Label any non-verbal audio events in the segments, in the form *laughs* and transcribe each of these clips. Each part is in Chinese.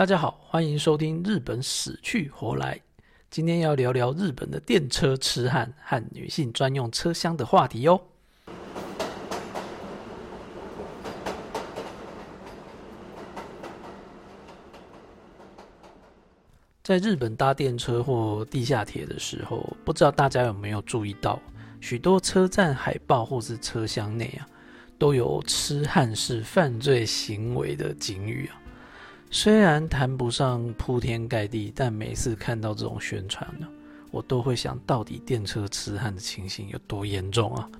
大家好，欢迎收听《日本死去活来》。今天要聊聊日本的电车痴汉和女性专用车厢的话题哦。在日本搭电车或地下铁的时候，不知道大家有没有注意到，许多车站海报或是车厢内啊，都有痴汉是犯罪行为的警语啊。虽然谈不上铺天盖地，但每次看到这种宣传呢，我都会想到底电车痴汉的情形有多严重啊！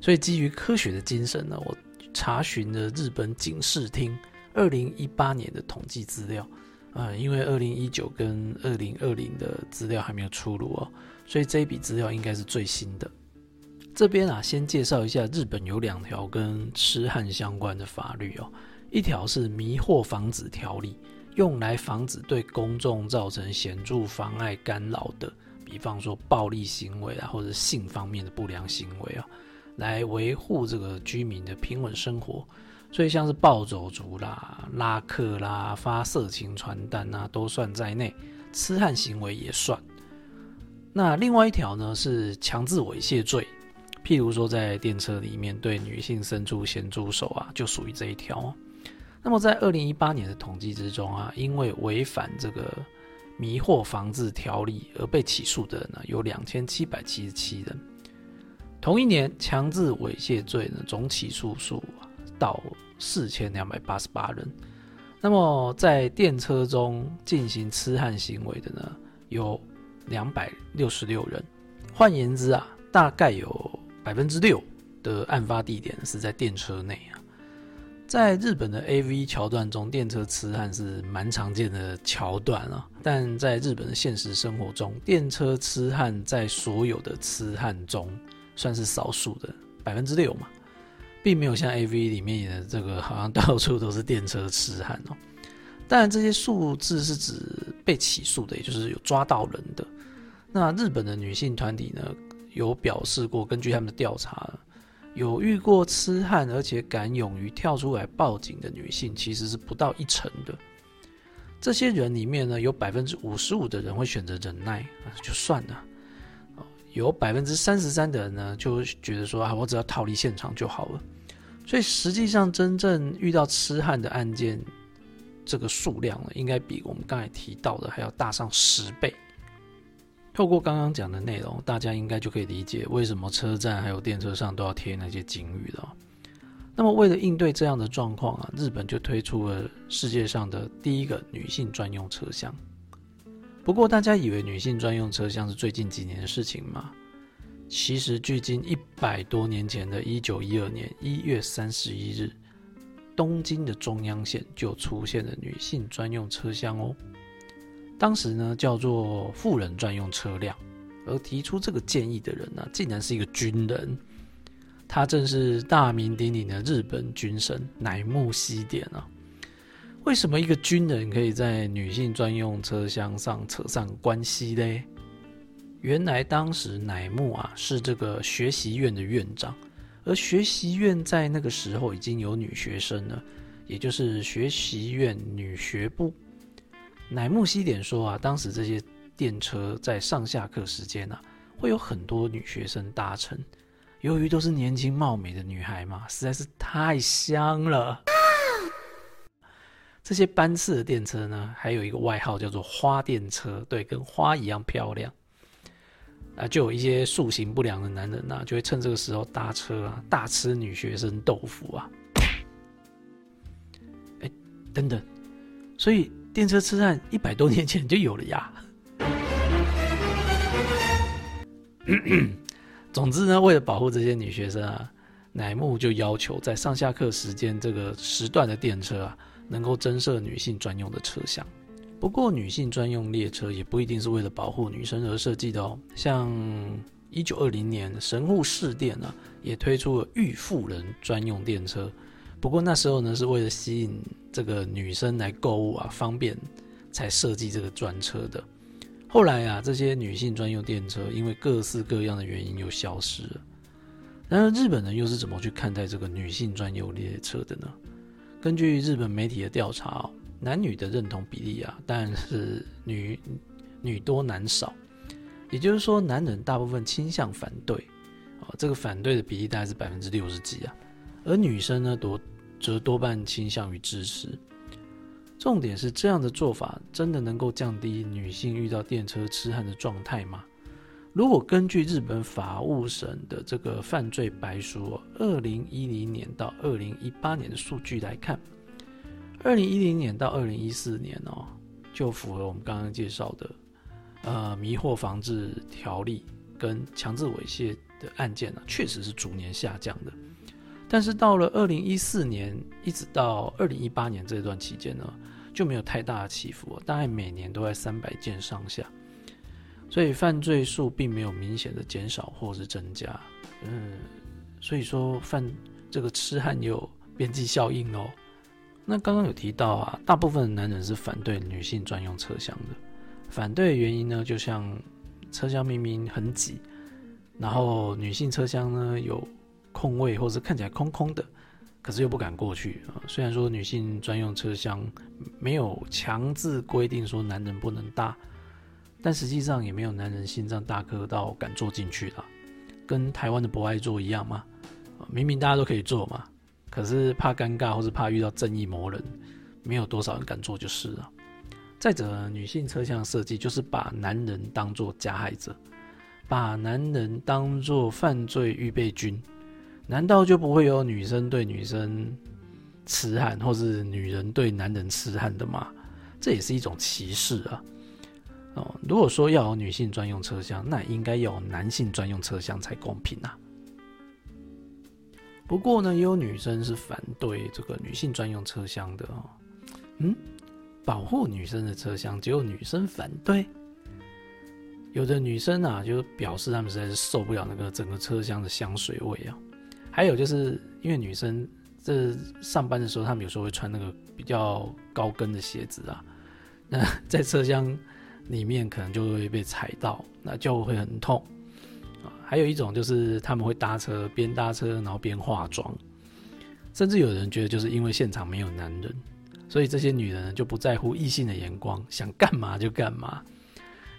所以基于科学的精神呢，我查询了日本警视厅二零一八年的统计资料。啊，因为二零一九跟二零二零的资料还没有出炉哦，所以这一笔资料应该是最新的。这边啊，先介绍一下日本有两条跟痴汉相关的法律哦。一条是迷惑防止条例，用来防止对公众造成显著妨碍干扰的，比方说暴力行为啊，或者性方面的不良行为啊，来维护这个居民的平稳生活。所以像是暴走族啦、拉客啦、发色情传单啊，都算在内，痴汉行为也算。那另外一条呢是强制猥亵罪，譬如说在电车里面对女性伸出咸猪手啊，就属于这一条。那么在二零一八年的统计之中啊，因为违反这个迷惑防治条例而被起诉的人呢，有两千七百七十七人。同一年强制猥亵罪呢，总起诉数到四千两百八十八人。那么在电车中进行痴汉行为的呢，有两百六十六人。换言之啊，大概有百分之六的案发地点是在电车内啊。在日本的 A V 桥段中，电车痴汉是蛮常见的桥段啊。但在日本的现实生活中，电车痴汉在所有的痴汉中算是少数的百分之六嘛，并没有像 A V 里面演的这个，好像到处都是电车痴汉哦。当然，这些数字是指被起诉的，也就是有抓到人的。那日本的女性团体呢，有表示过，根据他们的调查。有遇过痴汉，而且敢勇于跳出来报警的女性，其实是不到一成的。这些人里面呢，有百分之五十五的人会选择忍耐啊，就算了。有百分之三十三的人呢，就觉得说啊，我只要逃离现场就好了。所以实际上，真正遇到痴汉的案件，这个数量呢，应该比我们刚才提到的还要大上十倍。透过刚刚讲的内容，大家应该就可以理解为什么车站还有电车上都要贴那些警语了。那么，为了应对这样的状况啊，日本就推出了世界上的第一个女性专用车厢。不过，大家以为女性专用车厢是最近几年的事情吗？其实，距今一百多年前的一九一二年一月三十一日，东京的中央线就出现了女性专用车厢哦。当时呢，叫做富人专用车辆，而提出这个建议的人呢，竟然是一个军人，他正是大名鼎鼎的日本军神乃木希典啊。为什么一个军人可以在女性专用车厢上扯上关系嘞？原来当时乃木啊是这个学习院的院长，而学习院在那个时候已经有女学生了，也就是学习院女学部。乃木希典说啊，当时这些电车在上下课时间啊，会有很多女学生搭乘。由于都是年轻貌美的女孩嘛，实在是太香了。这些班次的电车呢，还有一个外号叫做“花电车”，对，跟花一样漂亮。啊，就有一些塑形不良的男人呐，就会趁这个时候搭车啊，大吃女学生豆腐啊。哎，等等，所以。电车车站一百多年前就有了呀。*coughs* 总之呢，为了保护这些女学生啊，乃木就要求在上下课时间这个时段的电车啊，能够增设女性专用的车厢。不过，女性专用列车也不一定是为了保护女生而设计的哦。像一九二零年神户市电呢，也推出了御妇人专用电车。不过那时候呢，是为了吸引这个女生来购物啊，方便才设计这个专车的。后来啊，这些女性专用电车因为各式各样的原因又消失了。然而，日本人又是怎么去看待这个女性专用列车的呢？根据日本媒体的调查，男女的认同比例啊，当然是女女多男少，也就是说，男人大部分倾向反对，啊，这个反对的比例大概是百分之六十几啊，而女生呢多则多半倾向于支持。重点是这样的做法真的能够降低女性遇到电车痴汉的状态吗？如果根据日本法务省的这个犯罪白书，二零一零年到二零一八年的数据来看，二零一零年到二零一四年哦，就符合我们刚刚介绍的，呃，迷惑防治条例跟强制猥亵的案件呢，确实是逐年下降的。但是到了二零一四年一直到二零一八年这段期间呢？就没有太大的起伏，大概每年都在三百件上下，所以犯罪数并没有明显的减少或是增加。嗯，所以说犯这个痴汉有边际效应哦。那刚刚有提到啊，大部分的男人是反对女性专用车厢的，反对的原因呢，就像车厢明明很挤，然后女性车厢呢有空位或是看起来空空的。可是又不敢过去啊！虽然说女性专用车厢没有强制规定说男人不能搭，但实际上也没有男人心脏大颗到敢坐进去的，跟台湾的博爱座一样嘛。明明大家都可以坐嘛，可是怕尴尬或是怕遇到正义魔人，没有多少人敢坐就是了。再者，女性车厢设计就是把男人当做加害者，把男人当做犯罪预备军。难道就不会有女生对女生痴汉，或是女人对男人痴汉的吗？这也是一种歧视啊！哦，如果说要有女性专用车厢，那应该有男性专用车厢才公平啊。不过呢，也有女生是反对这个女性专用车厢的哦。嗯，保护女生的车厢只有女生反对？有的女生啊，就表示她们实在是受不了那个整个车厢的香水味啊。还有就是因为女生这上班的时候，她们有时候会穿那个比较高跟的鞋子啊，那 *laughs* 在车厢里面可能就会被踩到，那就会很痛啊。还有一种就是他们会搭车，边搭车然后边化妆，甚至有人觉得就是因为现场没有男人，所以这些女人就不在乎异性的眼光，想干嘛就干嘛。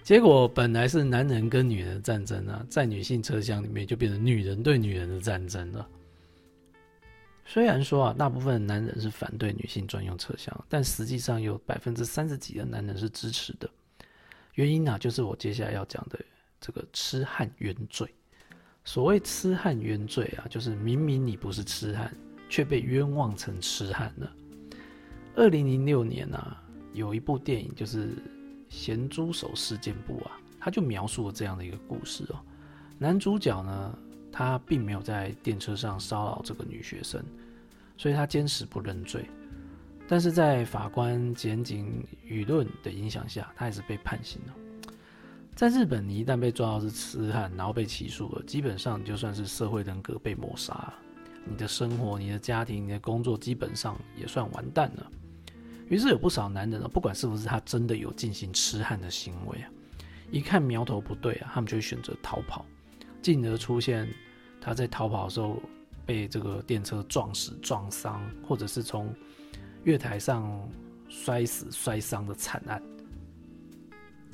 结果本来是男人跟女人的战争啊，在女性车厢里面就变成女人对女人的战争了。虽然说啊，大部分男人是反对女性专用车厢，但实际上有百分之三十几的男人是支持的。原因呢，就是我接下来要讲的这个痴汉冤罪。所谓痴汉冤罪啊，就是明明你不是痴汉，却被冤枉成痴汉了。二零零六年啊，有一部电影就是。咸猪手事件簿啊，他就描述了这样的一个故事哦。男主角呢，他并没有在电车上骚扰这个女学生，所以他坚持不认罪。但是在法官、检警、舆论的影响下，他还是被判刑了。在日本，你一旦被抓到是痴汉，然后被起诉了，基本上就算是社会人格被抹杀了，你的生活、你的家庭、你的工作，基本上也算完蛋了。于是有不少男人呢，不管是不是他真的有进行痴汉的行为啊，一看苗头不对啊，他们就会选择逃跑，进而出现他在逃跑的时候被这个电车撞死、撞伤，或者是从月台上摔死、摔伤的惨案。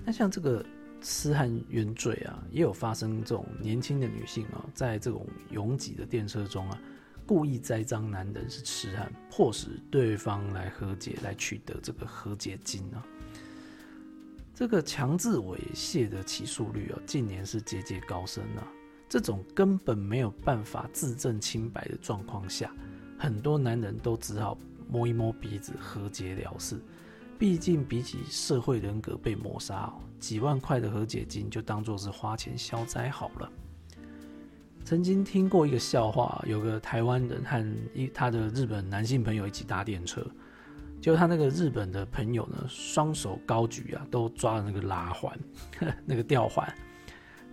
那像这个痴汉冤罪啊，也有发生这种年轻的女性啊，在这种拥挤的电车中啊。故意栽赃男人是痴汉，迫使对方来和解，来取得这个和解金啊。这个强制猥亵的起诉率啊，近年是节节高升啊。这种根本没有办法自证清白的状况下，很多男人都只好摸一摸鼻子和解了事。毕竟比起社会人格被抹杀，几万块的和解金就当做是花钱消灾好了。曾经听过一个笑话，有个台湾人和一他的日本男性朋友一起搭电车，就他那个日本的朋友呢，双手高举啊，都抓着那个拉环，*laughs* 那个吊环。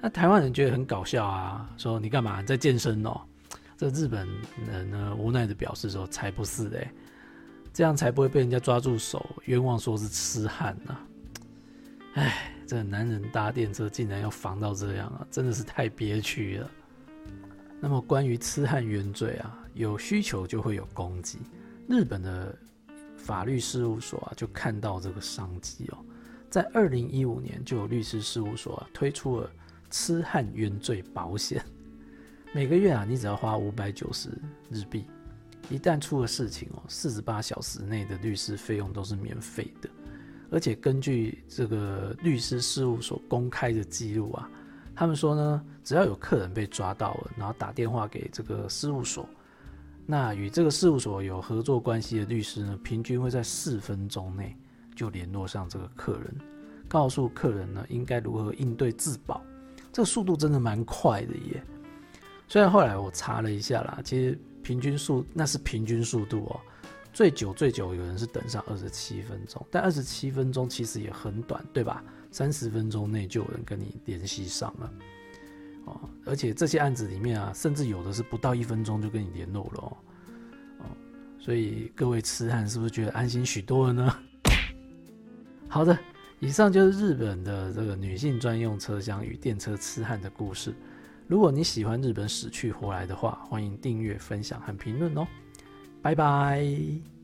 那台湾人觉得很搞笑啊，说你干嘛在健身哦？这日本人呢无奈的表示说，才不是嘞，这样才不会被人家抓住手，冤枉说是痴汉呢。哎，这男人搭电车竟然要防到这样啊，真的是太憋屈了。那么关于痴汉冤罪啊，有需求就会有供给。日本的法律事务所啊，就看到这个商机哦，在二零一五年就有律师事务所啊推出了痴汉冤罪保险，每个月啊，你只要花五百九十日币，一旦出了事情哦，四十八小时内的律师费用都是免费的，而且根据这个律师事务所公开的记录啊，他们说呢，只要有客人被抓到了，然后打电话给这个事务所。那与这个事务所有合作关系的律师呢，平均会在四分钟内就联络上这个客人，告诉客人呢应该如何应对自保。这个速度真的蛮快的耶。虽然后来我查了一下啦，其实平均速那是平均速度哦，最久最久有人是等上二十七分钟，但二十七分钟其实也很短，对吧？三十分钟内就有人跟你联系上了。哦，而且这些案子里面啊，甚至有的是不到一分钟就跟你联络了哦，哦，所以各位痴汉是不是觉得安心许多了呢？*laughs* 好的，以上就是日本的这个女性专用车厢与电车痴汉的故事。如果你喜欢日本死去活来的话，欢迎订阅、分享和评论哦，拜拜。